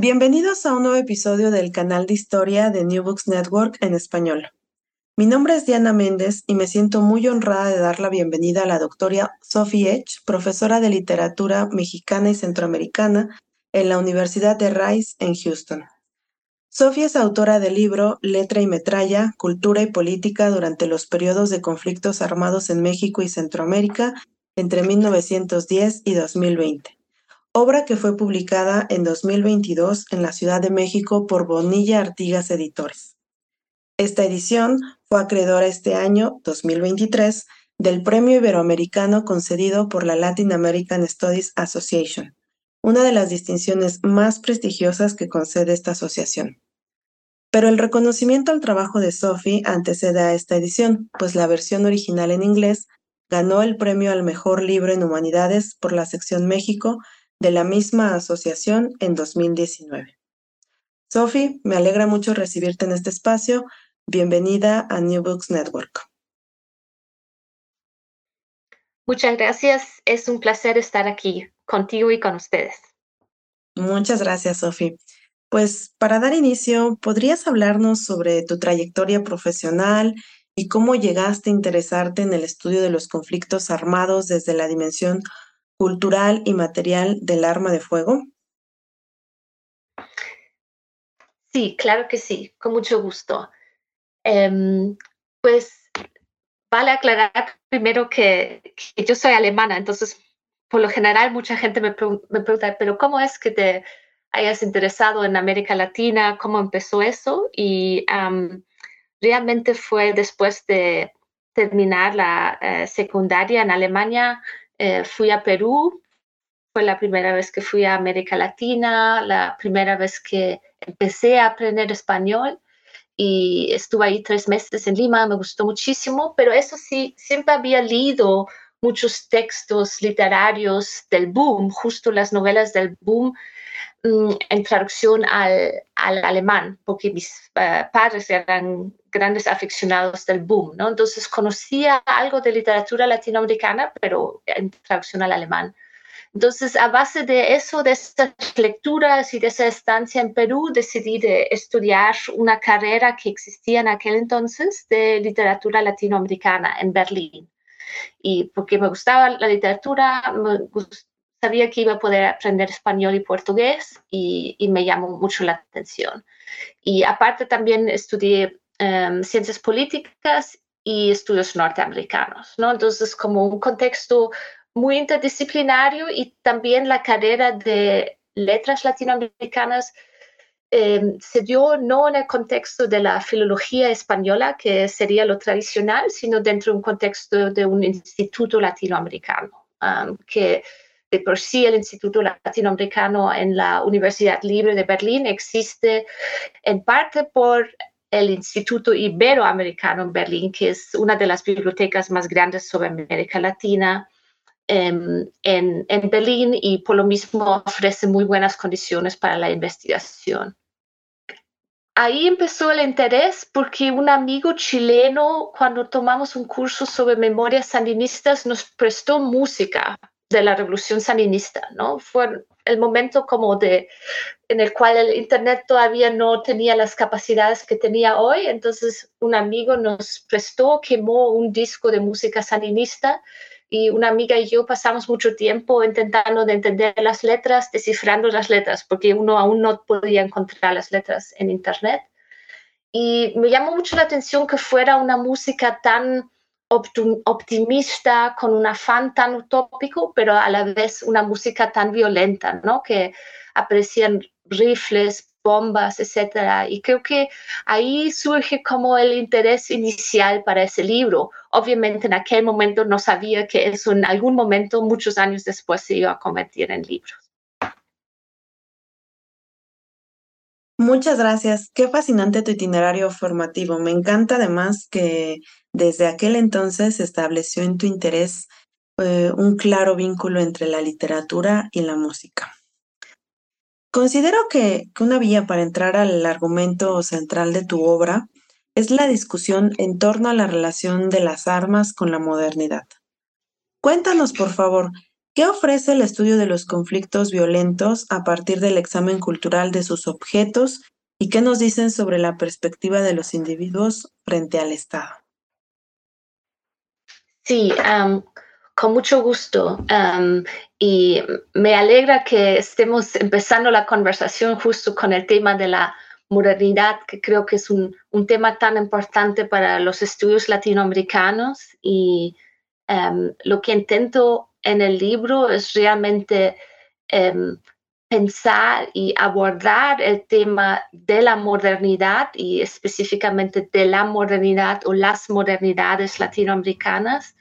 Bienvenidos a un nuevo episodio del canal de historia de New Books Network en español. Mi nombre es Diana Méndez y me siento muy honrada de dar la bienvenida a la doctora Sophie Edge, profesora de literatura mexicana y centroamericana en la Universidad de Rice en Houston. Sophie es autora del libro Letra y Metralla, Cultura y Política durante los periodos de conflictos armados en México y Centroamérica entre 1910 y 2020 obra que fue publicada en 2022 en la Ciudad de México por Bonilla Artigas Editores. Esta edición fue acreedora este año, 2023, del Premio Iberoamericano concedido por la Latin American Studies Association, una de las distinciones más prestigiosas que concede esta asociación. Pero el reconocimiento al trabajo de Sophie antecede a esta edición, pues la versión original en inglés ganó el premio al mejor libro en humanidades por la sección México de la misma asociación en 2019. Sophie, me alegra mucho recibirte en este espacio. Bienvenida a New Books Network. Muchas gracias. Es un placer estar aquí contigo y con ustedes. Muchas gracias, Sophie. Pues para dar inicio, ¿podrías hablarnos sobre tu trayectoria profesional y cómo llegaste a interesarte en el estudio de los conflictos armados desde la dimensión cultural y material del arma de fuego? Sí, claro que sí, con mucho gusto. Em, pues vale aclarar primero que, yo soy alemana, entonces por lo general mucha gente me, pregunta, pero ¿cómo es que te hayas interesado en América Latina? ¿Cómo empezó eso? Y realmente fue después de terminar la eh, secundaria en Alemania, eh, fui a Perú, fue la primera vez que fui a América Latina, la primera vez que empecé a aprender español y estuve ahí tres meses en Lima, me gustó muchísimo, pero eso sí, siempre había leído muchos textos literarios del boom, justo las novelas del boom mm, en traducción al, alemán, porque mis eh, padres eran grandes aficionados del boom, ¿no? Entonces conocía algo de literatura latinoamericana, pero en traducción al alemán. Entonces, a base de eso, de estas lecturas y de esa estancia en Perú, decidí de estudiar una carrera que existía en aquel entonces de literatura latinoamericana en Berlín. Y porque me gustaba la literatura, sabía que iba a poder aprender español y portugués y me llamó mucho la atención. Y aparte también estudié Em, ciencias políticas y estudios norteamericanos, ¿no? Entonces, como un contexto muy interdisciplinario y también la carrera de letras latinoamericanas em, se dio no en el contexto de la filología española, que sería lo tradicional, sino dentro de un contexto de un instituto latinoamericano, que de por sí el Instituto Latinoamericano en la Universidad Libre de Berlín existe en parte por el Instituto Iberoamericano en Berlín, que es una de las bibliotecas más grandes sobre América Latina em, en, en, Berlín y por lo mismo ofrece muy buenas condiciones para la investigación. Ahí empezó el interés porque un amigo chileno, cuando tomamos un curso sobre memorias sandinistas, nos prestó música de la revolución sandinista, ¿no? Fue el momento como de en el cual el internet todavía no tenía las capacidades que tenía hoy, entonces un amigo nos prestó, quemó un disco de música sandinista y una amiga y yo pasamos mucho tiempo intentando de entender las letras, descifrando las letras, porque uno aún no podía encontrar las letras en Internet. Y me llamó mucho la atención que fuera una música tan optimista, con un afán tan utópico, pero a la vez una música tan violenta, ¿no? Que aparecían rifles, bombas, etcétera. Y creo que ahí surge como el interés inicial para ese libro. Obviamente en aquel momento no sabía que eso en algún momento, muchos años después, se iba a convertir en libros. Muchas gracias. Qué fascinante tu itinerario formativo. Me encanta además que desde aquel entonces se estableció en tu interés eh, un claro vínculo entre la literatura y la música. Considero que, una vía para entrar al argumento central de tu obra es la discusión en torno a la relación de las armas con la modernidad. Cuéntanos, por favor, ¿qué ofrece el estudio de los conflictos violentos a partir del examen cultural de sus objetos y qué nos dicen sobre la perspectiva de los individuos frente al Estado? Sí, con mucho gusto. y me alegra que estemos empezando la conversación justo con el tema de la modernidad, que creo que es un, tema tan importante para los estudios latinoamericanos. Y lo que intento en el libro es realmente pensar y abordar el tema de la modernidad y específicamente de la modernidad o las modernidades latinoamericanas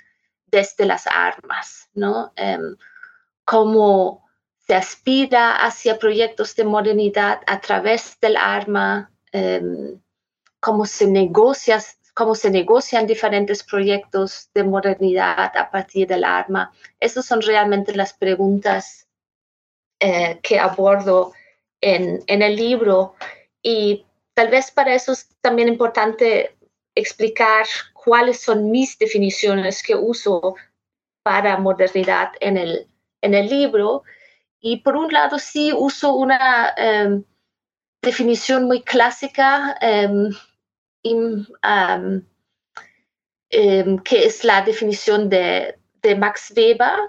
desde las armas, ¿no? Em, cómo se aspira hacia proyectos de modernidad a través del arma, em, cómo se negocian diferentes proyectos de modernidad a partir del arma. Esas son realmente las preguntas eh, que abordo en, en, el libro y tal vez para eso es también importante explicar cuáles son mis definiciones que uso para modernidad en el, en el libro. Y por un lado, sí uso una em, definición muy clásica, em, em, que es la definición de, de Max Weber,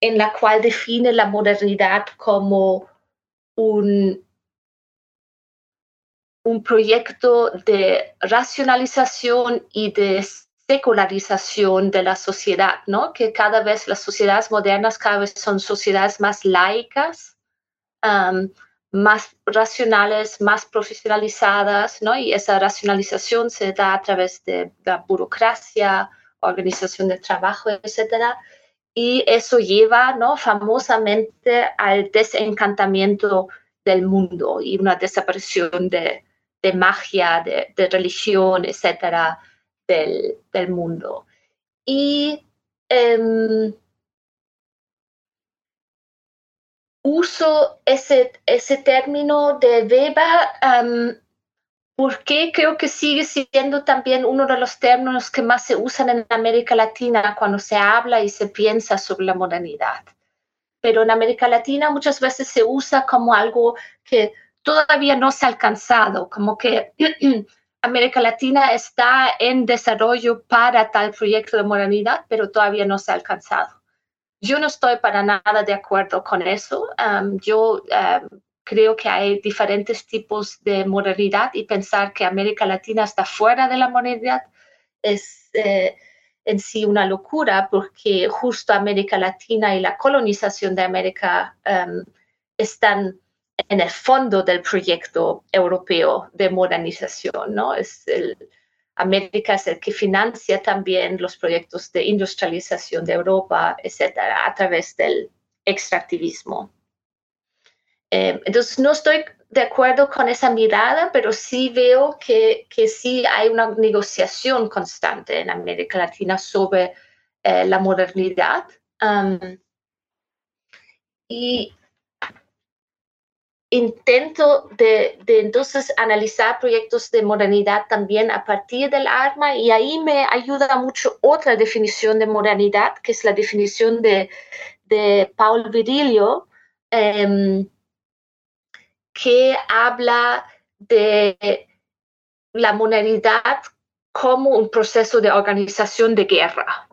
en la cual define la modernidad como un un proyecto de racionalización y de secularización de la sociedad, ¿no? Que cada vez las sociedades modernas cada vez son sociedades más laicas, más racionales, más profesionalizadas, ¿no? Y esa racionalización se da a través de la burocracia, organización de trabajo, etcétera. Y eso lleva, ¿no? Famosamente al desencantamiento del mundo y una desaparición de, de magia, de, religión, etcétera, del, mundo. Y em, uso ese, ese término de Weber porque creo que sigue siendo también uno de los términos que más se usan en América Latina cuando se habla y se piensa sobre la modernidad. Pero en América Latina muchas veces se usa como algo que todavía no se ha alcanzado, como que América Latina está en desarrollo para tal proyecto de modernidad, pero todavía no se ha alcanzado. Yo no estoy para nada de acuerdo con eso. yo creo que hay diferentes tipos de modernidad y pensar que América Latina está fuera de la modernidad es eh, en sí una locura porque justo América Latina y la colonización de América están en el fondo del proyecto europeo de modernización, ¿no? Es el, América es el que financia también los proyectos de industrialización de Europa, etcétera, a través del extractivismo. Eh, entonces, no estoy de acuerdo con esa mirada, pero sí veo que, que sí hay una negociación constante en América Latina sobre eh, la modernidad. Um, y intento de, entonces analizar proyectos de modernidad también a partir del arma y ahí me ayuda mucho otra definición de modernidad, que es la definición de, de Paul Virilio, em, que habla de la modernidad como un proceso de organización de guerra.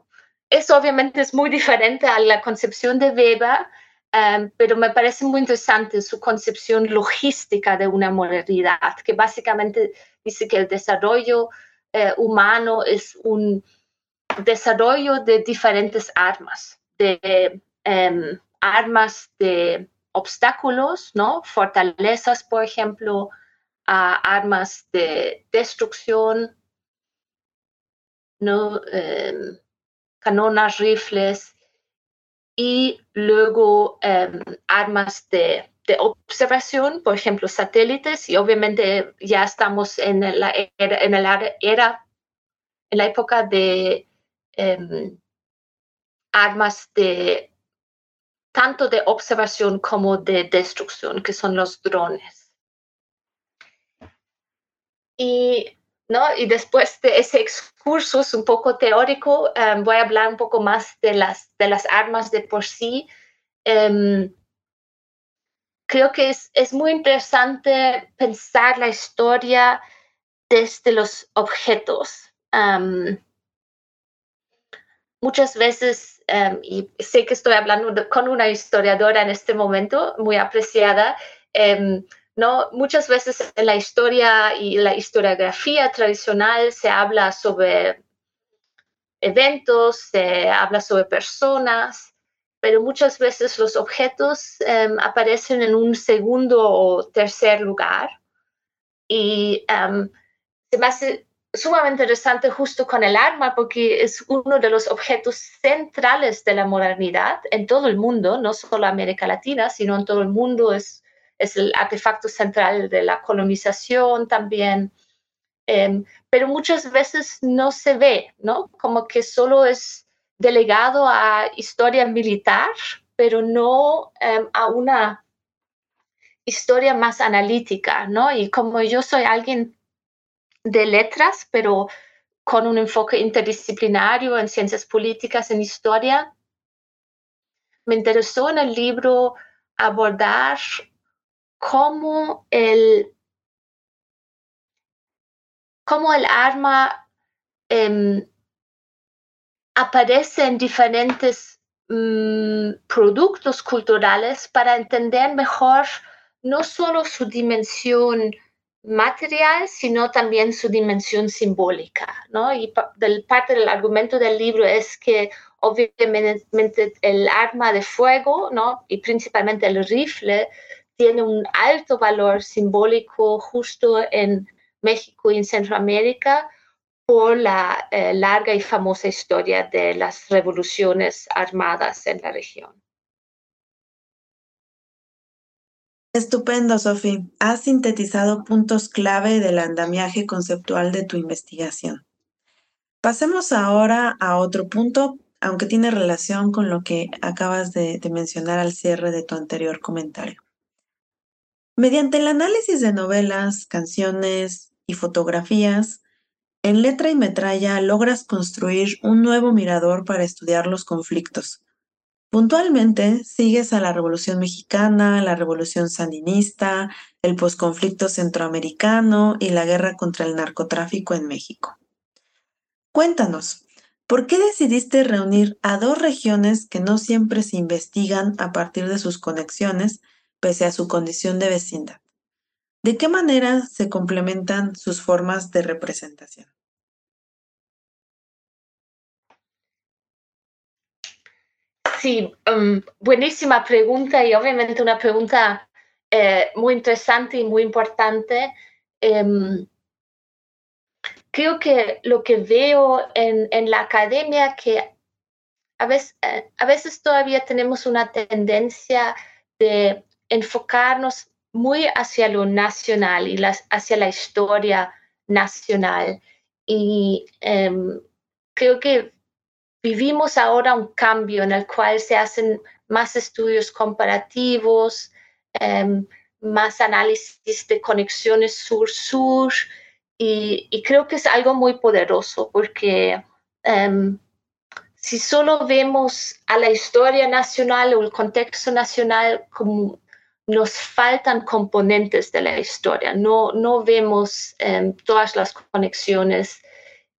Eso obviamente es muy diferente a la concepción de Weber, um, pero me parece muy interesante su concepción logística de una modernidad, que básicamente dice que el desarrollo eh, humano es un desarrollo de diferentes armas, de um, armas de obstáculos, ¿no? Fortalezas, por ejemplo, armas de destrucción, ¿no? Em, canonas, rifles y luego em, armas de, observación, por ejemplo, satélites, y obviamente ya estamos en la era, en, era, en la época de em, armas de tanto de observación como de destrucción, que son los drones. Y ¿no? Y después de ese excurso un poco teórico, em, voy a hablar un poco más de las, de las armas de por sí. Em, creo que es, es, muy interesante pensar la historia desde los objetos. Em, muchas veces, y sé que estoy hablando con una historiadora en este momento, muy apreciada, ¿no? Muchas veces en la historia y la historiografía tradicional se habla sobre eventos, se habla sobre personas, pero muchas veces los objetos em, aparecen en un segundo o tercer lugar. Y um, se me hace sumamente interesante justo con el arma porque es uno de los objetos centrales de la modernidad en todo el mundo, no solo América Latina, sino en todo el mundo. Es es el artefacto central de la colonización también, em, pero muchas veces no se ve, ¿no? Como que solo es delegado a historia militar, pero no em, a una historia más analítica, ¿no? Y como yo soy alguien de letras, pero con un enfoque interdisciplinario en ciencias políticas, en historia, me interesó en el libro abordar cómo el, cómo el arma em, aparece en diferentes mm, productos culturales para entender mejor no solo su dimensión material, sino también su dimensión simbólica. ¿no? Y del, parte del argumento del libro es que obviamente el arma de fuego ¿no? y principalmente el rifle tiene un alto valor simbólico justo en México y en Centroamérica por la eh, larga y famosa historia de las revoluciones armadas en la región. Estupendo, Sofi. Has sintetizado puntos clave del andamiaje conceptual de tu investigación. Pasemos ahora a otro punto, aunque tiene relación con lo que acabas de mencionar al cierre de tu anterior comentario. Mediante el análisis de novelas, canciones y fotografías, en letra y metralla logras construir un nuevo mirador para estudiar los conflictos. Puntualmente sigues a la Revolución Mexicana, la Revolución Sandinista, el posconflicto centroamericano y la guerra contra el narcotráfico en México. Cuéntanos, ¿por qué decidiste reunir a dos regiones que no siempre se investigan a partir de sus conexiones pese a su condición de vecindad. ¿De qué manera se complementan sus formas de representación? Sí, um, buenísima pregunta y obviamente una pregunta eh, muy interesante y muy importante. Em, creo que lo que veo en, en la academia que a veces, eh, a veces todavía tenemos una tendencia de enfocarnos muy hacia lo nacional y hacia la historia nacional. Y em, creo que vivimos ahora un cambio en el cual se hacen más estudios comparativos, em, más análisis de conexiones sur-sur, y, creo que es algo muy poderoso porque em, si solo vemos a la historia nacional o el contexto nacional nos faltan componentes de la historia, no, no vemos em, todas las conexiones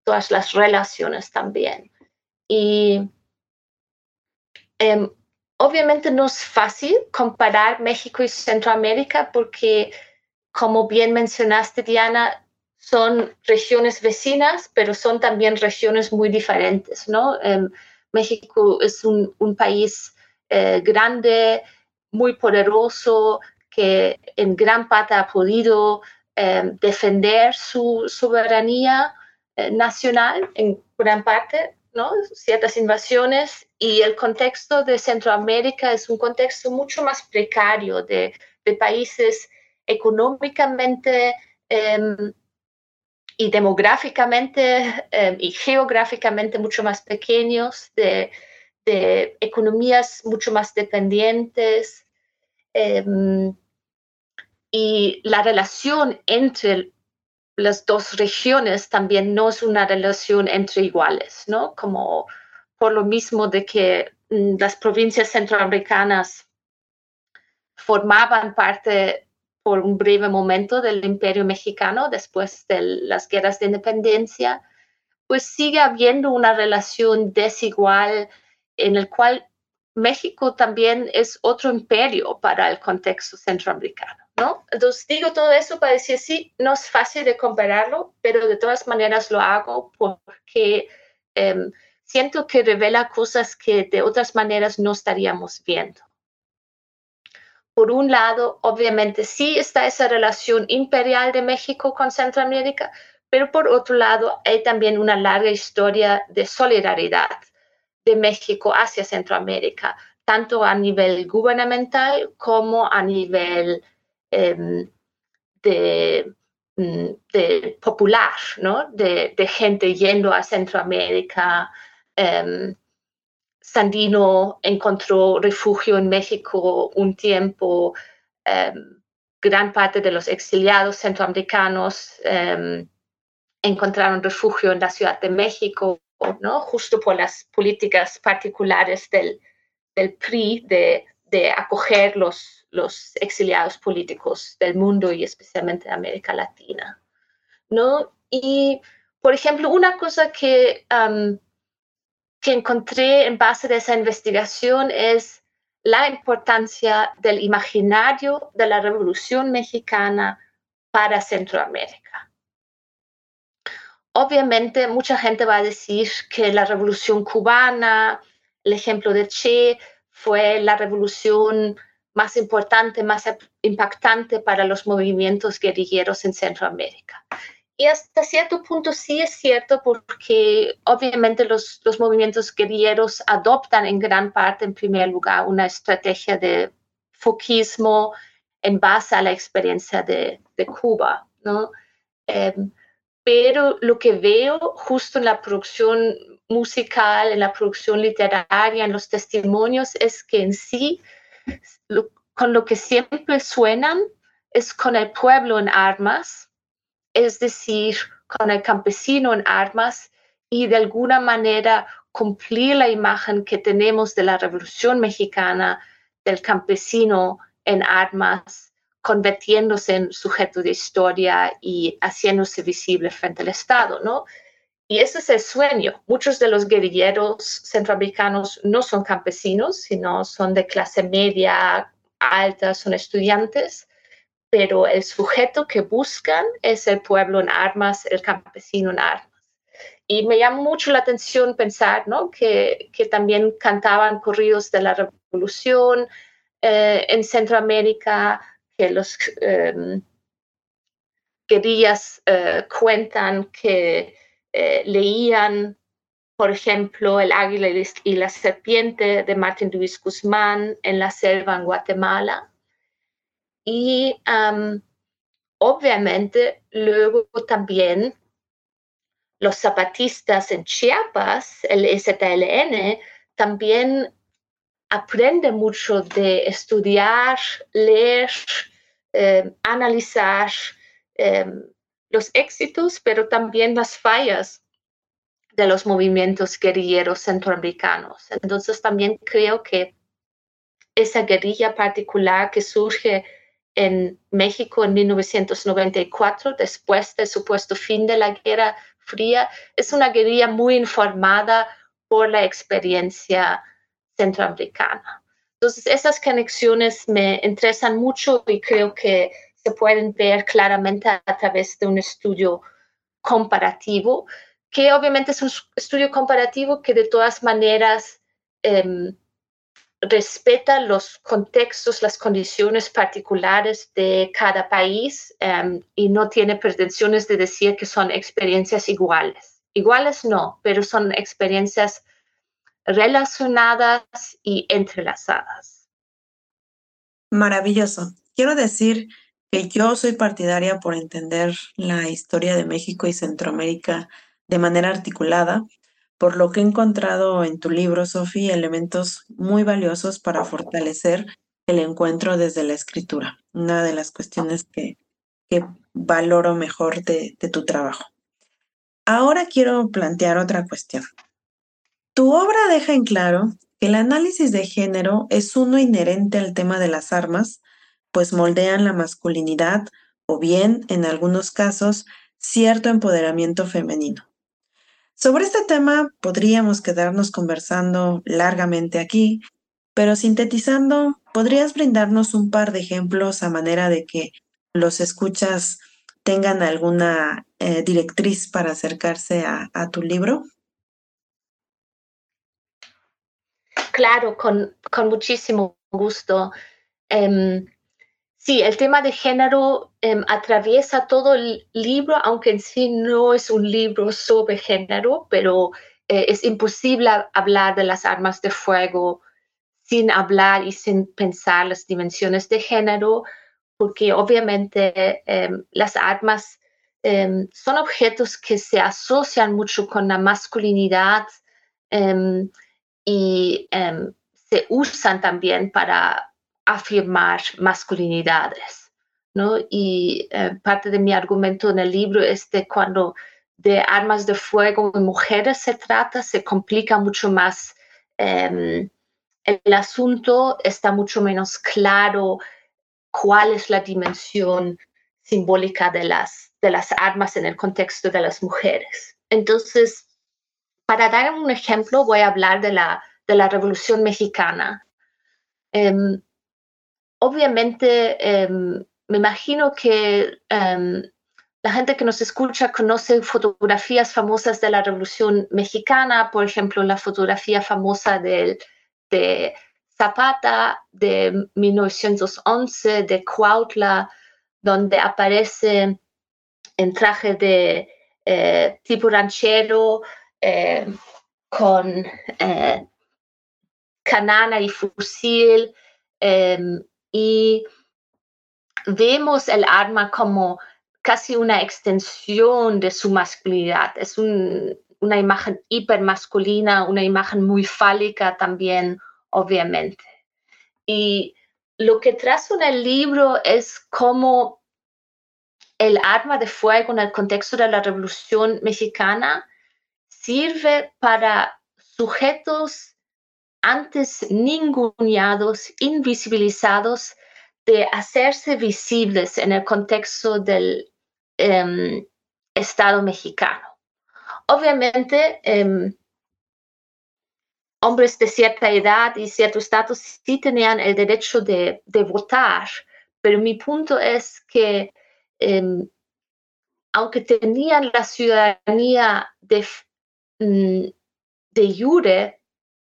todas las relaciones también. Y em, obviamente no es fácil comparar México y Centroamérica porque, como bien mencionaste, Diana, son regiones vecinas, pero son también regiones muy diferentes, ¿no? Em, México es un, país eh, grande, muy poderoso, que en gran parte ha podido em, defender su soberanía eh, nacional, en gran parte, Ciertas invasiones y el contexto de Centroamérica es un contexto mucho más precario de, países económicamente em, y demográficamente em, y geográficamente mucho más pequeños, de, economías mucho más dependientes. Em, y la relación entre las dos regiones también no es una relación entre iguales, ¿no? Como por lo mismo de que mm, las provincias centroamericanas formaban parte por un breve momento del imperio mexicano después de las guerras de independencia, pues sigue habiendo una relación desigual en el cual México también es otro imperio para el contexto centroamericano, ¿no? Entonces digo todo eso para decir, sí, no es fácil de compararlo, pero de todas maneras lo hago porque em, siento que revela cosas que de otras maneras no estaríamos viendo. Por un lado, obviamente sí está esa relación imperial de México con Centroamérica, pero por otro lado hay también una larga historia de solidaridad de México hacia Centroamérica, tanto a nivel gubernamental como a nivel em, de, mm, de, popular, ¿no? de, de, gente yendo a Centroamérica, Em, Sandino encontró refugio en México un tiempo. Em, gran parte de los exiliados centroamericanos encontraron refugio en la Ciudad de México, ¿no? justo por las políticas particulares del, del PRI de, de acoger los, los exiliados políticos del mundo y especialmente de América Latina. ¿no? Y, por ejemplo, una cosa que que encontré en base de esa investigación es la importancia del imaginario de la Revolución Mexicana para Centroamérica. Obviamente mucha gente va a decir que la Revolución cubana, el ejemplo de Che, fue la revolución más importante, más impactante para los movimientos guerrilleros en Centroamérica. Y hasta cierto punto sí es cierto porque obviamente los, los movimientos guerrilleros adoptan en gran parte, en primer lugar, una estrategia de foquismo en base a la experiencia de, de Cuba, ¿no? Em, pero lo que veo justo en la producción musical, en la producción literaria, en los testimonios, es que en sí, con lo que siempre suenan es con el pueblo en armas, es decir, con el campesino en armas y de alguna manera cumplir la imagen que tenemos de la Revolución Mexicana, del campesino en armas, convirtiéndose en sujeto de historia y haciéndose visible frente al Estado, ¿no? Y ese es el sueño. Muchos de los guerrilleros centroamericanos no son campesinos, sino son de clase media alta, son estudiantes, pero el sujeto que buscan es el pueblo en armas, el campesino en armas. Y me llama mucho la atención pensar ¿no? que, también cantaban corridos de la revolución eh, en Centroamérica, que los eh, guerrillas eh, cuentan que eh, leían, por ejemplo, El águila y la serpiente de Martín Luis Guzmán en la selva en Guatemala. Y obviamente luego también los zapatistas en Chiapas, el STLN, también aprende mucho de estudiar, leer, em, analizar em, los éxitos, pero también las fallas de los movimientos guerrilleros centroamericanos. Entonces también creo que esa guerrilla particular que surge en México en 1994, después del supuesto fin de la guerra, Fría, es una guerrilla muy informada por la experiencia centroamericana. Entonces, esas conexiones me interesan mucho y creo que se pueden ver claramente a, través de un estudio comparativo, que obviamente es un estudio comparativo que de todas maneras em, respeta los contextos, las condiciones particulares de cada país em, y no tiene pretensiones de decir que son experiencias iguales. Iguales no, pero son experiencias relacionadas y entrelazadas. Maravilloso. Quiero decir que yo soy partidaria por entender la historia de México y Centroamérica de manera articulada por lo que he encontrado en tu libro, Sofi, elementos muy valiosos para fortalecer el encuentro desde la escritura, una de las cuestiones que, valoro mejor de tu trabajo. Ahora quiero plantear otra cuestión. Tu obra deja en claro que el análisis de género es uno inherente al tema de las armas, pues moldean la masculinidad o bien, en algunos casos, cierto empoderamiento femenino. Sobre este tema podríamos quedarnos conversando largamente aquí, pero sintetizando, ¿podrías brindarnos un par de ejemplos a manera de que los escuchas tengan alguna eh, directriz para acercarse a, tu libro? Claro, con, muchísimo gusto. Em, Sí, el tema de género em, atraviesa todo el libro, aunque en sí no es un libro sobre género, pero eh, es imposible hablar de las armas de fuego sin hablar y sin pensar las dimensiones de género, porque obviamente em, las armas em, son objetos que se asocian mucho con la masculinidad y se usan también para afirmar masculinidades. ¿no? Y eh, parte de mi argumento en el libro es de cuando de armas de fuego en mujeres se trata, se complica mucho más em, el asunto, está mucho menos claro cuál es la dimensión simbólica de las, de las armas en el contexto de las mujeres. Entonces, para dar un ejemplo, voy a hablar de la, de la Revolución Mexicana. Em, obviamente, em, me imagino que em, la gente que nos escucha conoce fotografías famosas de la Revolución Mexicana, por ejemplo, la fotografía famosa de, de Zapata de 1911, de Cuautla, donde aparece en traje de eh, tipo ranchero eh, con eh, canana y fusil. Y vemos el arma como casi una extensión de su masculinidad. Es una imagen hipermasculina, una imagen muy fálica también, obviamente. Y lo que trazo en el libro es cómo el arma de fuego en el contexto de la Revolución Mexicana sirve para sujetos antes ninguneados, invisibilizados, de hacerse visibles en el contexto del em, Estado mexicano. Obviamente, em, hombres de cierta edad y cierto estatus sí tenían el derecho de, votar, pero mi punto es que em, aunque tenían la ciudadanía de, mm, de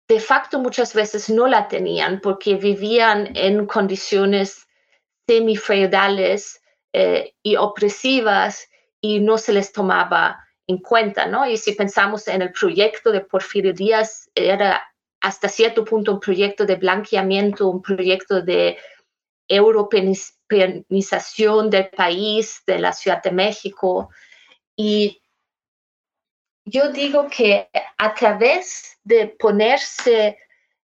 de facto muchas veces no la tenían porque vivían en condiciones semifeudales eh, y opresivas y no se les tomaba en cuenta, ¿no? Y si pensamos en el proyecto de Porfirio Díaz, era hasta cierto punto un proyecto de blanqueamiento, un proyecto de europeización del país, de la Ciudad de México. Y yo digo que a través de ponerse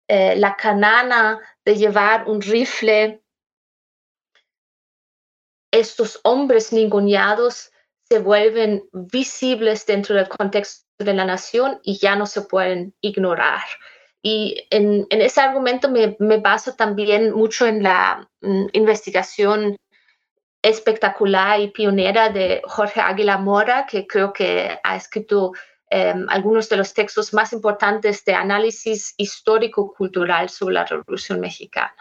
eh, la canana, de llevar un rifle, estos hombres ninguneados se vuelven visibles dentro del contexto de la nación y ya no se pueden ignorar. Y en, ese argumento me, baso también mucho en la mm, investigación espectacular y pionera de Jorge Águila Mora, que creo que ha escrito em, algunos de los textos más importantes de análisis histórico-cultural sobre la Revolución Mexicana.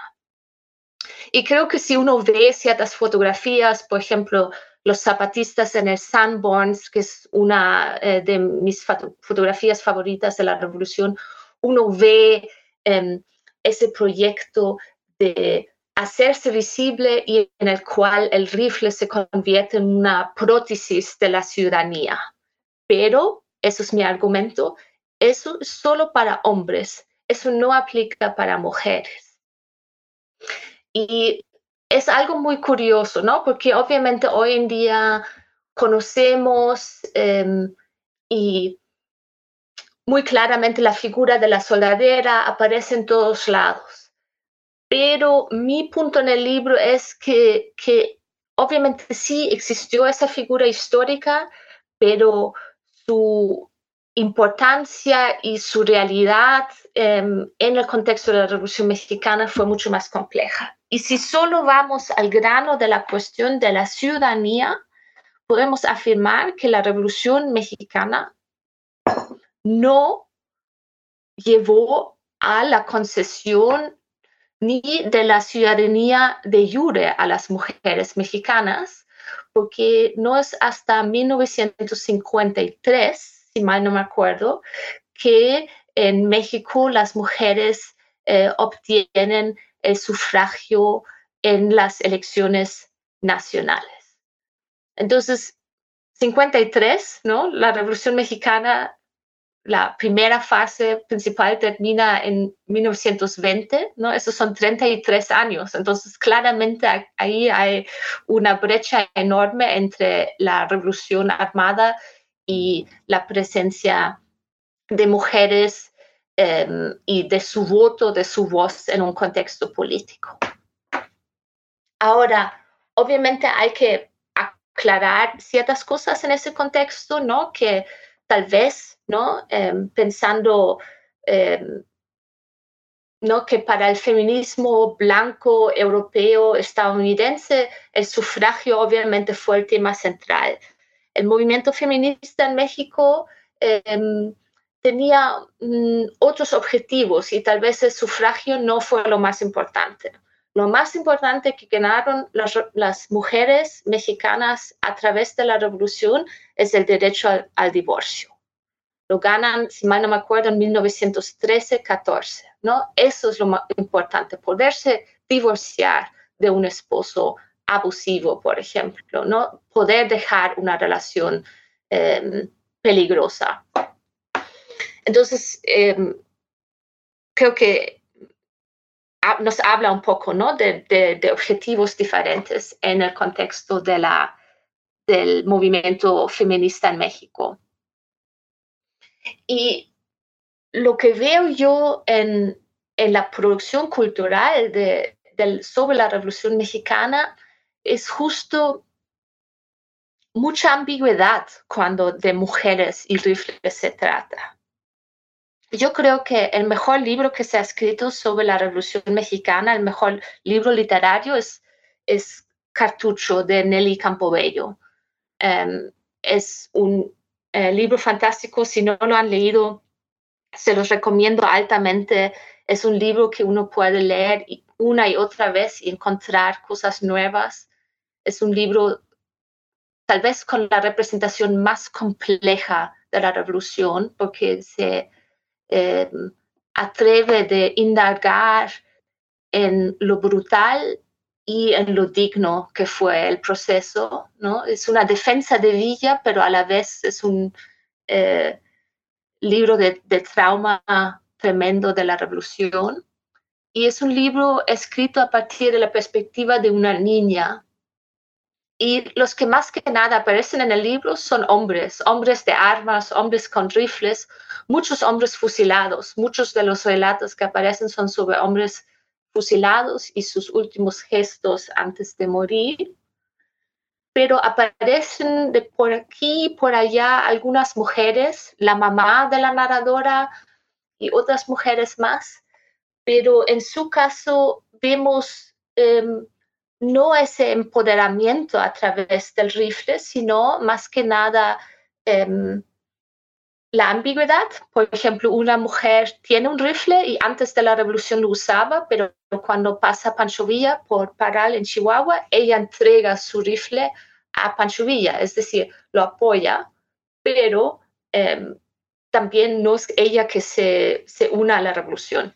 Y creo que si uno ve ciertas fotografías, por ejemplo, los zapatistas en el Sanborns, que es una eh, de mis fotografías favoritas de la revolución, uno ve em, ese proyecto de hacerse visible y en el cual el rifle se convierte en una prótesis de la ciudadanía. Pero, eso es mi argumento, eso es solo para hombres, eso no aplica para mujeres. Y es algo muy curioso, ¿no? Porque obviamente hoy en día conocemos em, y muy claramente la figura de la soldadera aparece en todos lados. Pero mi punto en el libro es que, que obviamente sí existió esa figura histórica, pero su importancia y su realidad em, en el contexto de la Revolución Mexicana fue mucho más compleja. Y si solo vamos al grano de la cuestión de la ciudadanía, podemos afirmar que la Revolución Mexicana no llevó a la concesión ni de la ciudadanía de jure a las mujeres mexicanas, porque no es hasta 1953, si mal no me acuerdo, que en México las mujeres eh, obtienen el sufragio en las elecciones nacionales. Entonces, 53, ¿no? La Revolución Mexicana la primera fase principal termina en 1920, ¿no? Esos son 33 años. Entonces, claramente ahí hay una brecha enorme entre la revolución armada y la presencia de mujeres em, y de su voto, de su voz en un contexto político. Ahora, obviamente hay que aclarar ciertas cosas en ese contexto, ¿no? Que tal vez ¿no? Em, pensando em, ¿no? que para el feminismo blanco, europeo, estadounidense, el sufragio obviamente fue el tema central. El movimiento feminista en México em, tenía mm, otros objetivos y tal vez el sufragio no fue lo más importante. Lo más importante que ganaron las, mujeres mexicanas a través de la revolución es el derecho al divorcio lo ganan, si mal no me acuerdo, en 1913-14, ¿no? Eso es lo más importante, poderse divorciar de un esposo abusivo, por ejemplo, ¿no? Poder dejar una relación em, peligrosa. Entonces, em, creo que nos habla un poco, ¿no? De, de, objetivos diferentes en el contexto de la, del movimiento feminista en México. Y lo que veo yo en, la producción cultural de, sobre la Revolución Mexicana es justo mucha ambigüedad cuando de mujeres y rifles se trata. Yo creo que el mejor libro que se ha escrito sobre la Revolución Mexicana, el mejor libro literario es, es Cartucho de Nelly Campobello. Em, es un eh, libro fantástico, si no lo han leído, se los recomiendo altamente. Es un libro que uno puede leer una y otra vez y encontrar cosas nuevas. Es un libro tal vez con la representación más compleja de la revolución, porque se eh, atreve de indagar en lo brutal y en lo digno que fue el proceso, ¿no? Es una defensa de Villa, pero a la vez es un eh, libro de, de, trauma tremendo de la revolución. Y es un libro escrito a partir de la perspectiva de una niña. Y los que más que nada aparecen en el libro son hombres, hombres de armas, hombres con rifles, muchos hombres fusilados. Muchos de los relatos que aparecen son sobre hombres fusilados y sus últimos gestos antes de morir. Pero aparecen de por aquí y por allá algunas mujeres, la mamá de la narradora y otras mujeres más. Pero en su caso vemos em, no ese empoderamiento a través del rifle, sino más que nada em, la ambigüedad. Por ejemplo, una mujer tiene un rifle y antes de la revolución lo usaba, pero cuando pasa Pancho Villa por Paral en Chihuahua, ella entrega su rifle a Pancho Villa, es decir, lo apoya, pero em, también no es ella que se, se una a la revolución.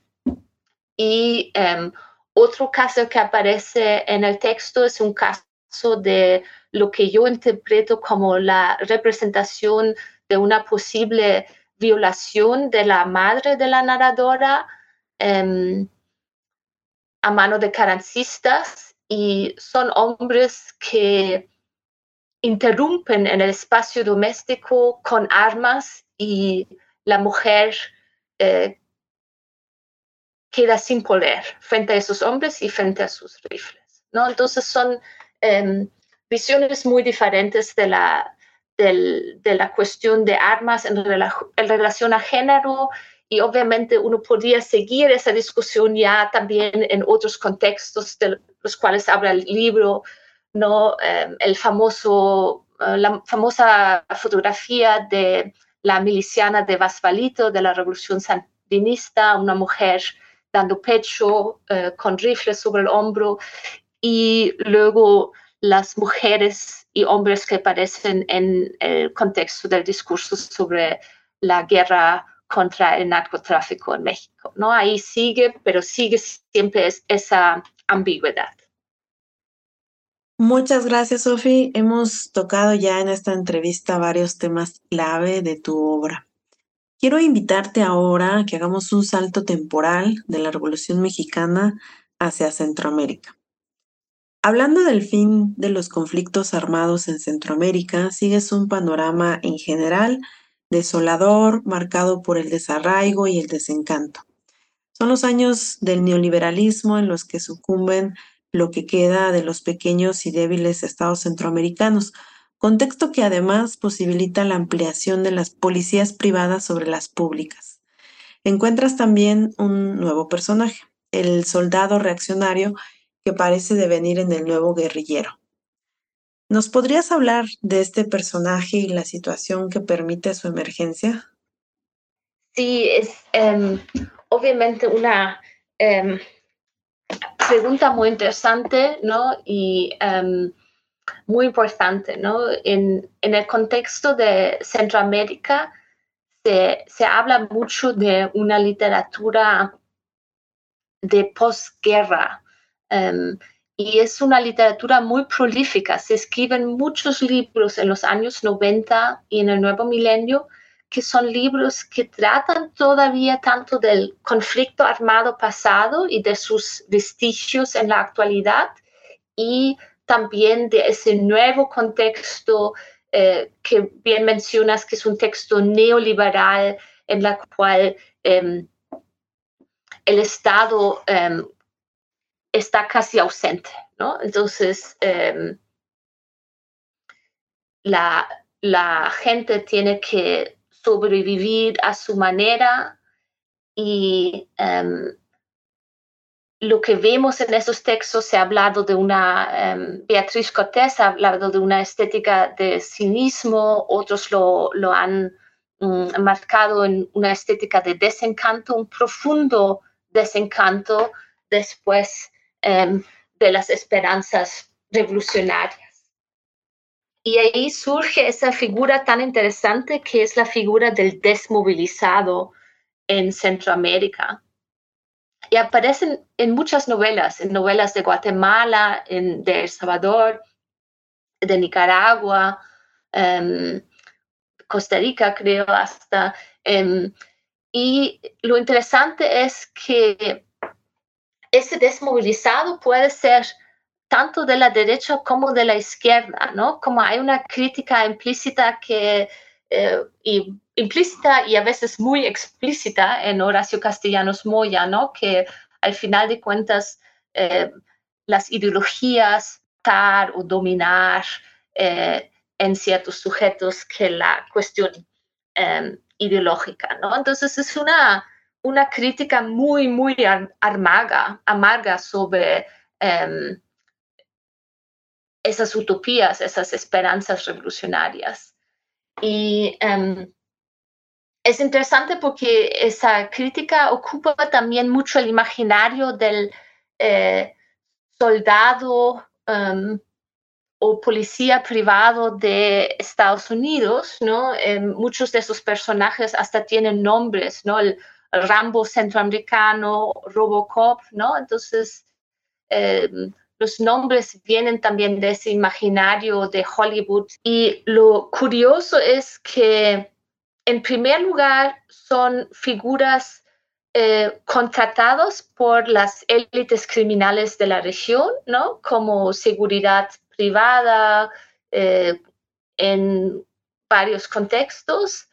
Y em, otro caso que aparece en el texto es un caso de lo que yo interpreto como la representación de una posible violación de la madre de la narradora em, a mano de carancistas y son hombres que interrumpen en el espacio doméstico con armas y la mujer eh, queda sin poder frente a esos hombres y frente a sus rifles. ¿no? Entonces son em, visiones muy diferentes de la, de la cuestión de armas en, en, relación a género y obviamente uno podría seguir esa discusión ya también en otros contextos de los cuales habla el libro, ¿no? Em, el famoso, eh, la famosa fotografía de la miliciana de Basvalito de la Revolución Sandinista, una mujer dando pecho eh, con rifle sobre el hombro y luego las mujeres y hombres que aparecen en el contexto del discurso sobre la guerra contra el narcotráfico en México. ¿no? Ahí sigue, pero sigue siempre esa ambigüedad. Muchas gracias, Sofi. Hemos tocado ya en esta entrevista varios temas clave de tu obra. Quiero invitarte ahora a que hagamos un salto temporal de la Revolución Mexicana hacia Centroamérica. Hablando del fin de los conflictos armados en Centroamérica, sigues un panorama en general desolador, marcado por el desarraigo y el desencanto. Son los años del neoliberalismo en los que sucumben lo que queda de los pequeños y débiles estados centroamericanos, contexto que además posibilita la ampliación de las policías privadas sobre las públicas. Encuentras también un nuevo personaje, el soldado reaccionario que parece devenir en el nuevo guerrillero. ¿Nos podrías hablar de este personaje y la situación que permite su emergencia? Sí, es em, obviamente una em, pregunta muy interesante, ¿no? Y em, muy importante, ¿no? En, el contexto de Centroamérica se, se, habla mucho de una literatura de posguerra um, y es una literatura muy prolífica. Se escriben muchos libros en los años 90 y en el nuevo milenio que son libros que tratan todavía tanto del conflicto armado pasado y de sus vestigios en la actualidad y también de ese nuevo contexto eh, que bien mencionas, que es un texto neoliberal en la cual em, el Estado em, está casi ausente, ¿no? Entonces, em, la, la gente tiene que sobrevivir a su manera y lo que vemos en esos textos, se ha hablado de una, um, Beatriz Cortés ha hablado de una estética de cinismo, otros lo, lo han um, marcado en una estética de desencanto, un profundo desencanto después um, de las esperanzas revolucionarias. Y ahí surge esa figura tan interesante que es la figura del desmovilizado en Centroamérica y aparecen en muchas novelas, en novelas de Guatemala, en, de El Salvador, de Nicaragua, em, Costa Rica, creo, hasta. Em, y lo interesante es que ese desmovilizado puede ser tanto de la derecha como de la izquierda, ¿no? Como hay una crítica implícita que, eh, y implícita y a veces muy explícita en Horacio Castellanos Moya, ¿no? Que al final de cuentas eh, las ideologías dar o dominar eh, en ciertos sujetos que la cuestión em, ideológica, ¿no? Entonces es una, una crítica muy, muy amarga, amarga sobre em, esas utopías, esas esperanzas revolucionarias. Y em, es interesante porque esa crítica ocupa también mucho el imaginario del eh, soldado em, o policía privado de Estados Unidos, ¿no? Em, muchos de esos personajes hasta tienen nombres, ¿no? El, Rambo centroamericano, Robocop, ¿no? Entonces, los nombres vienen también de ese imaginario de Hollywood. Y lo curioso es que, en primer lugar, son figuras eh, contratados por las élites criminales de la región, ¿no? Como seguridad privada eh, en varios contextos,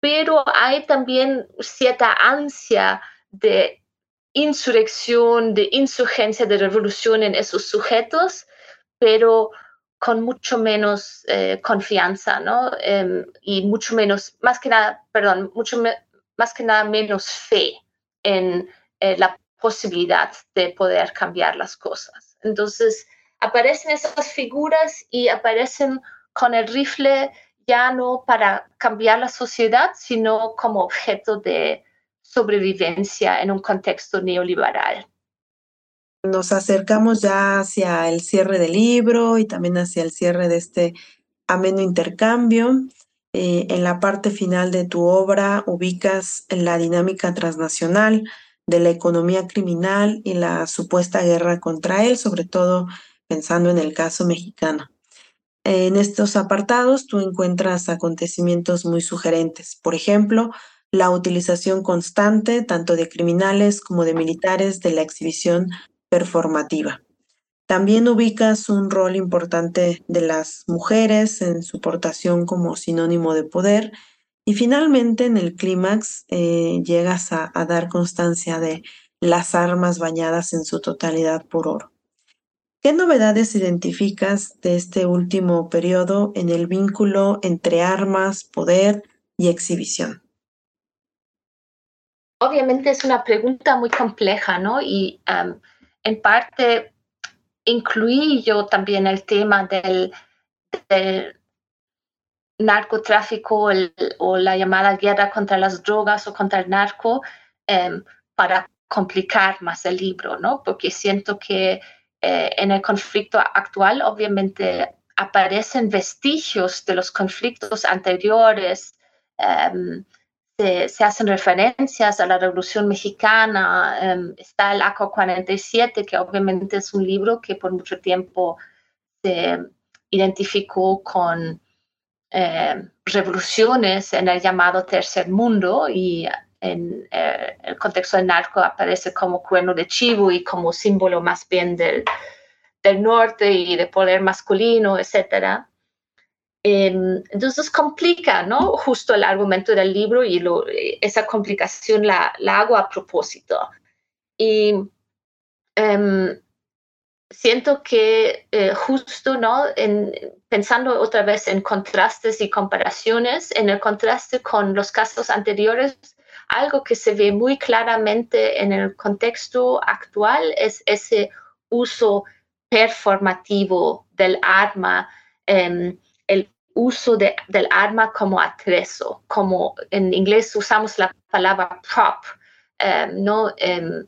pero hay también cierta ansia de insurrección, de insurgencia, de revolución en esos sujetos, pero con mucho menos eh, confianza, ¿no? Em, y mucho menos, más que nada, perdón, mucho más que nada menos fe en eh, la posibilidad de poder cambiar las cosas. Entonces, aparecen esas figuras y aparecen con el rifle ya no para cambiar la sociedad, sino como objeto de sobrevivencia en un contexto neoliberal. Nos acercamos ya hacia el cierre del libro y también hacia el cierre de este ameno intercambio. Eh, en la parte final de tu obra ubicas la dinámica transnacional de la economía criminal y la supuesta guerra contra él, sobre todo pensando en el caso mexicano. En estos apartados tú encuentras acontecimientos muy sugerentes, por ejemplo, la utilización constante tanto de criminales como de militares de la exhibición performativa. También ubicas un rol importante de las mujeres en su portación como sinónimo de poder. Y finalmente, en el clímax, eh, llegas a, a dar constancia de las armas bañadas en su totalidad por oro. ¿Qué novedades identificas de este último periodo en el vínculo entre armas, poder y exhibición? Obviamente es una pregunta muy compleja, ¿no? Y en parte incluí yo también el tema del, narcotráfico o la llamada guerra contra las drogas o contra el narco em, para complicar más el libro, ¿no? Porque siento que eh, en el conflicto actual obviamente aparecen vestigios de los conflictos anteriores. Em, se, hacen referencias a la Revolución Mexicana, em, está el ACO 47, que obviamente es un libro que por mucho tiempo se identificó con em, revoluciones en el llamado Tercer Mundo y en eh, el contexto del narco aparece como cuerno de chivo y como símbolo más bien del, del norte y de poder masculino, etcétera. Em, entonces complica, ¿no? Justo el argumento del libro y esa complicación la, hago a propósito. Y em, siento que eh, justo, ¿no? En, pensando otra vez en contrastes y comparaciones, en el contraste con los casos anteriores, algo que se ve muy claramente en el contexto actual es ese uso performativo del arma. Em, uso del arma como atrezo, como en inglés usamos la palabra prop, em, ¿no? Em,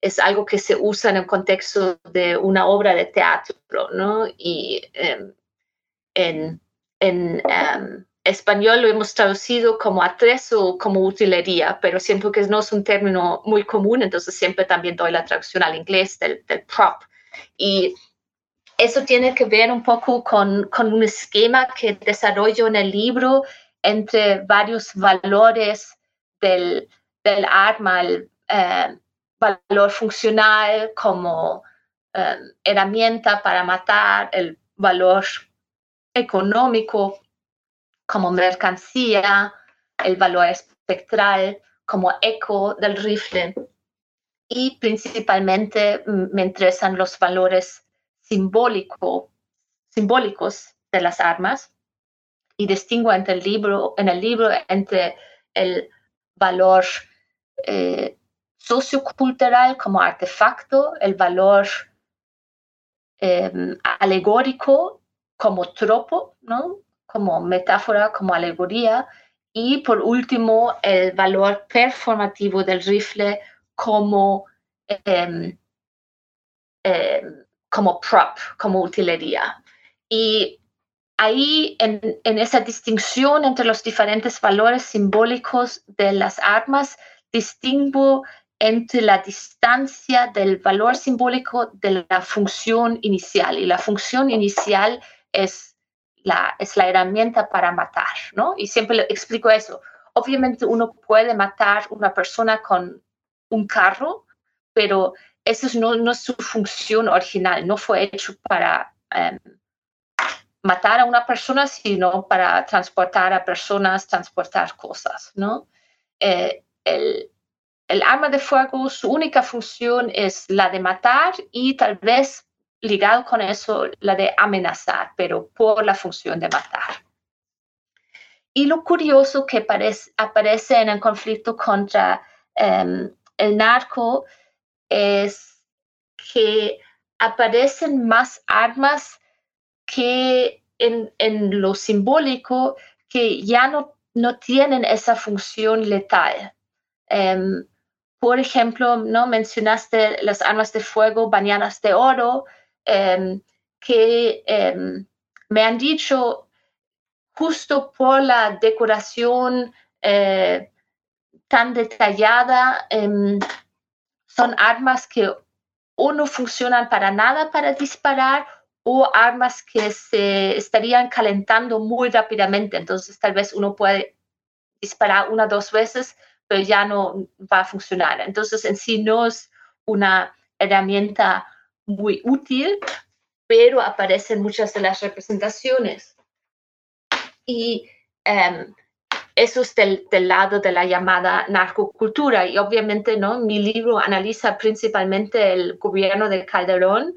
es algo que se usa en el contexto de una obra de teatro, ¿no? Y em, en, en español lo hemos traducido como atrezo, como utilería, pero siento que no es un término muy común, entonces siempre también doy la traducción al inglés del, del prop. Y eso tiene que ver un poco con, un esquema que desarrollo en el libro entre varios valores del, arma, el eh, valor funcional como eh, herramienta para matar, el valor económico como mercancía, el valor espectral como eco del rifle. Y principalmente me interesan los valores simbólico, simbólicos de las armas y distingo entre el libro, en el libro entre el valor eh, sociocultural como artefacto, el valor em, alegórico como tropo, ¿no? como metáfora, como alegoría, y por último, el valor performativo del rifle como, em, em, como prop, como utilería. Y ahí, en, esa distinción entre los diferentes valores simbólicos de las armas, distingo entre la distancia del valor simbólico de la función inicial. Y la función inicial es la, es la herramienta para matar, ¿no? Y siempre explico eso. Obviamente uno puede matar una persona con un carro, pero eso no, no es su función original, no fue hecho para um, matar a una persona, sino para transportar a personas, transportar cosas, ¿no? Eh, el, el arma de fuego, su única función es la de matar y tal vez ligado con eso la de amenazar, pero por la función de matar. Y lo curioso que aparece en el conflicto contra um, el narco es que aparecen más armas que en, en lo simbólico que ya no, no tienen esa función letal. Um, por ejemplo, ¿no? mencionaste las armas de fuego bañadas de oro, um, que um, me han dicho justo por la decoración eh, tan detallada, son armas que o no funcionan para nada para disparar o armas que se estarían calentando muy rápidamente. Entonces tal vez uno puede disparar una o dos veces, pero ya no va a funcionar. Entonces, en sí no es una herramienta muy útil, pero aparecen muchas de las representaciones. Y um, eso es del, lado de la llamada narcocultura. Y obviamente, ¿no? Mi libro analiza principalmente el gobierno de Calderón,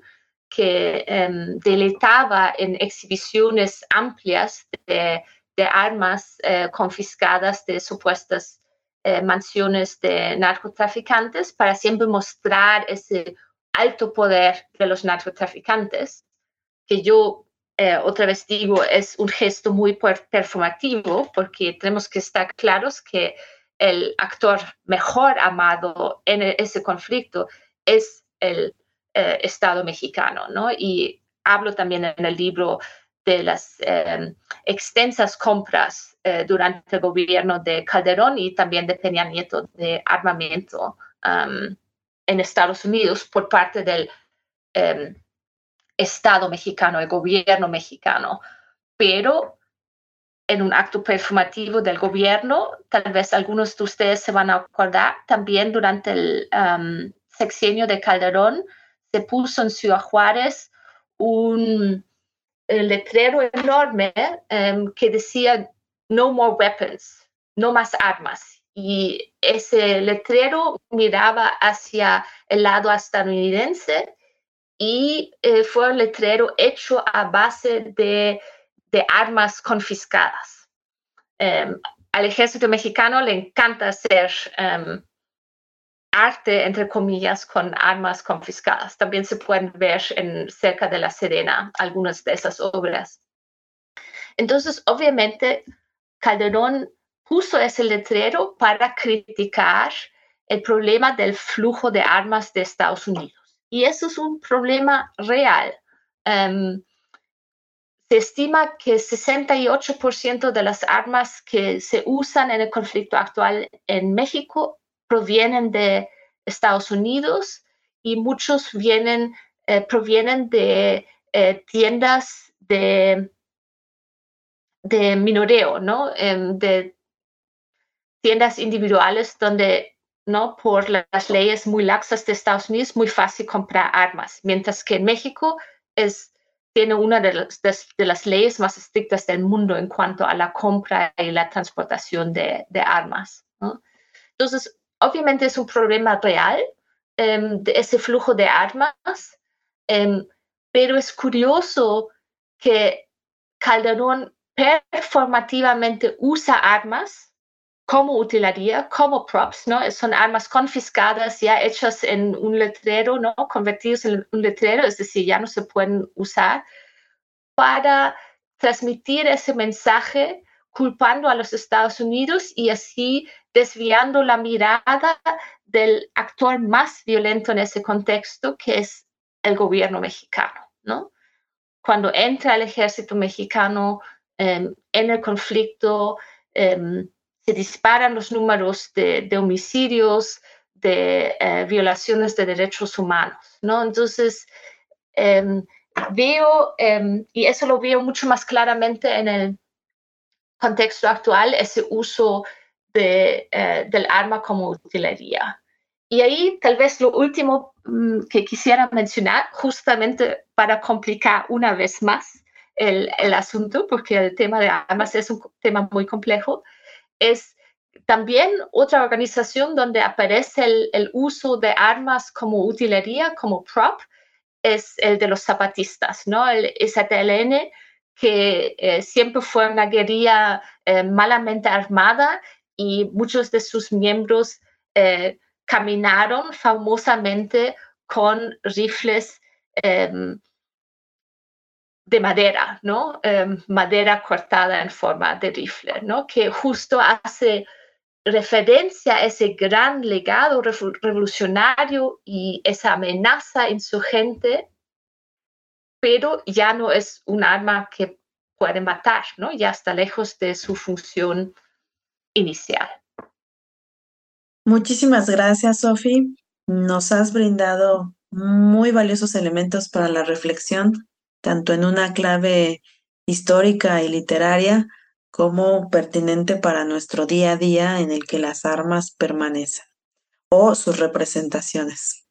que um, deleitaba en exhibiciones amplias de, de armas eh, confiscadas de supuestas eh, mansiones de narcotraficantes para siempre mostrar ese alto poder de los narcotraficantes, que yo eh, otra vez digo es un gesto muy performativo porque tenemos que estar claros que el actor mejor amado en ese conflicto es el eh, Estado mexicano, ¿no? Y hablo también en el libro de las eh, extensas compras eh, durante el gobierno de Calderón y también de Peña Nieto de armamento um, en Estados Unidos por parte del um, Estado mexicano, el gobierno mexicano. Pero en un acto performativo del gobierno, tal vez algunos de ustedes se van a acordar, también durante el um, sexenio de Calderón se puso en Ciudad Juárez un letrero enorme um, que decía no more weapons, no más armas. Y ese letrero miraba hacia el lado estadounidense y eh, fue un letrero hecho a base de, de armas confiscadas. Um, al ejército mexicano le encanta hacer um, arte, entre comillas, con armas confiscadas. También se pueden ver en, cerca de la Serena algunas de esas obras. Entonces, obviamente, Calderón puso ese letrero para criticar el problema del flujo de armas de Estados Unidos. Y eso es un problema real. Um, se estima que 68% de las armas que se usan en el conflicto actual en México provienen de Estados Unidos y muchos vienen, eh, provienen de eh, tiendas de, de minoreo, ¿no? Em, de tiendas individuales donde, ¿no? Por las leyes muy laxas de Estados Unidos, muy fácil comprar armas, mientras que México es, tiene una de, de, las leyes más estrictas del mundo en cuanto a la compra y la transportación de, de armas. ¿no? Entonces, obviamente es un problema real um, de ese flujo de armas, um, pero es curioso que Calderón performativamente usa armas como utilería, como props, ¿no? Son armas confiscadas ya hechas en un letrero, ¿no? Convertidos en un letrero, es decir, ya no se pueden usar para transmitir ese mensaje culpando a los Estados Unidos y así desviando la mirada del actor más violento en ese contexto, que es el gobierno mexicano, ¿no? Cuando entra el ejército mexicano em, en el conflicto, em, se disparan los números de, homicidios, de eh, violaciones de derechos humanos, ¿no? Entonces, em, veo, em, y eso lo veo mucho más claramente en el contexto actual, ese uso eh, del arma como utilería. Y ahí tal vez lo último mm, que quisiera mencionar, justamente para complicar una vez más el, asunto, porque el tema de armas es un tema muy complejo, es también otra organización donde aparece el, uso de armas como utilería, como prop, es el de los zapatistas, ¿no? El ZLN, que eh, siempre fue una guerrilla eh, malamente armada y muchos de sus miembros eh, caminaron famosamente con rifles em, de madera, ¿no? Em, madera cortada en forma de rifle, ¿no? Que justo hace referencia a ese gran legado revolucionario y esa amenaza insurgente, pero ya no es un arma que puede matar, ¿no? Ya está lejos de su función inicial. Muchísimas gracias, Sofi. Nos has brindado muy valiosos elementos para la reflexión, tanto en una clave histórica y literaria, como pertinente para nuestro día a día en el que las armas permanecen o sus representaciones.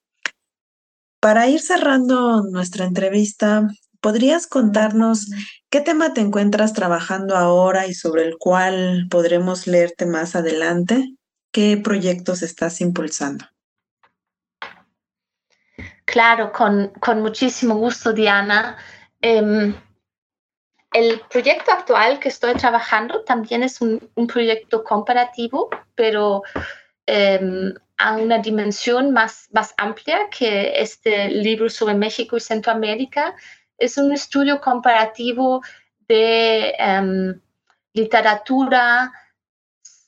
Para ir cerrando nuestra entrevista, ¿podrías contarnos qué tema te encuentras trabajando ahora y sobre el cual podremos leerte más adelante? ¿Qué proyectos estás impulsando? Claro, con, muchísimo gusto, Diana. Em, el proyecto actual que estoy trabajando también es un, proyecto comparativo, pero em, a una dimensión más, más amplia que este libro sobre México y Centroamérica. Es un estudio comparativo de em, literatura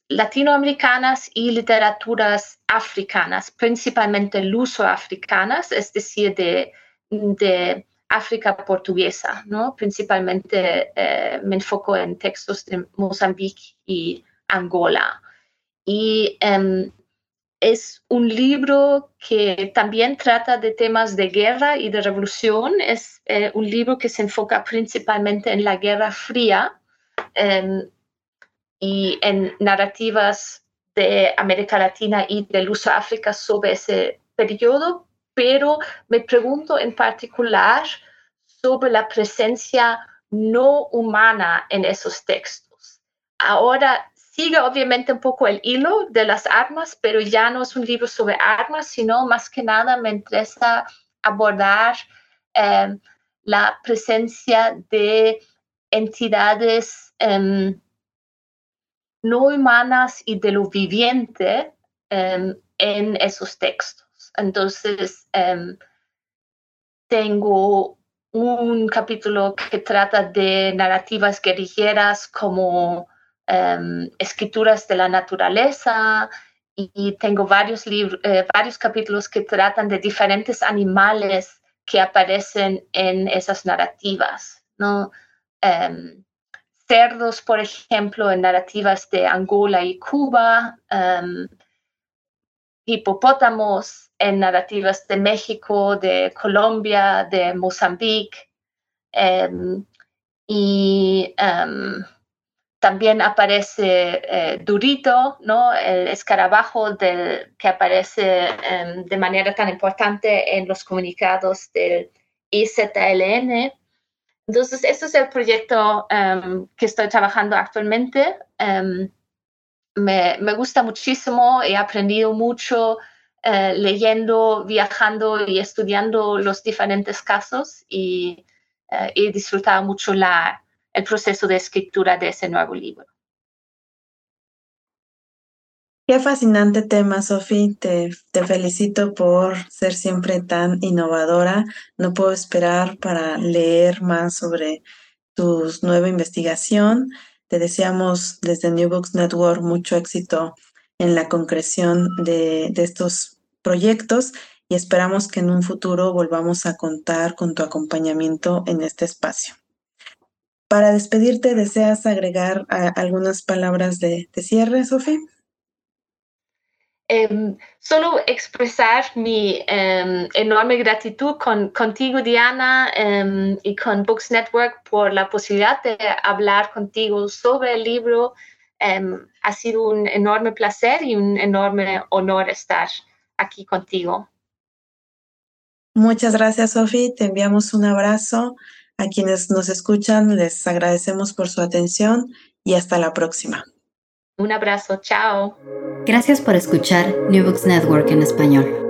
latinoamericanas y literaturas africanas, principalmente luso-africanas, es decir, de, de África portuguesa, ¿no? Principalmente eh, me enfoco en textos de Mozambique y Angola. Y em, es un libro que también trata de temas de guerra y de revolución. Es eh, un libro que se enfoca principalmente en la Guerra Fría em, y en narrativas de América Latina y del uso África sobre ese periodo, pero me pregunto en particular sobre la presencia no humana en esos textos. Ahora sigue obviamente un poco el hilo de las armas, pero ya no es un libro sobre armas, sino más que nada me interesa abordar eh, la presencia de entidades em, no humanas y de lo viviente em, en esos textos. Entonces, em, tengo un capítulo que trata de narrativas guerrilleras como em, escrituras de la naturaleza y, tengo varios, eh, varios capítulos que tratan de diferentes animales que aparecen en esas narrativas. ¿no? cerdos, por ejemplo, en narrativas de Angola y Cuba, hipopótamos en narrativas de México, de Colombia, de Mozambique. Em, y em, también aparece eh, Durito, ¿no? el escarabajo que aparece em, de manera tan importante en los comunicados del IZLN. Entonces, este es el proyecto que estoy trabajando actualmente me, me, gusta muchísimo, he aprendido mucho eh, leyendo, viajando y estudiando los diferentes casos y eh, he disfrutado mucho la, el proceso de escritura de ese nuevo libro. Qué fascinante tema, Sofi. Te, te felicito por ser siempre tan innovadora. No puedo esperar para leer más sobre tu nueva investigación. Te deseamos desde New Books Network mucho éxito en la concreción de, de estos proyectos y esperamos que en un futuro volvamos a contar con tu acompañamiento en este espacio. Para despedirte, ¿deseas agregar algunas palabras de, de cierre, Sofía? Em, solo expresar mi em, enorme gratitud con, contigo, Diana, em, y con Books Network por la posibilidad de hablar contigo sobre el libro. Ha sido un enorme placer y un enorme honor estar aquí contigo. Muchas gracias, Sofi. Te enviamos un abrazo. A quienes nos escuchan, les agradecemos por su atención y hasta la próxima. Un abrazo, chao. Gracias por escuchar New Books Network en español.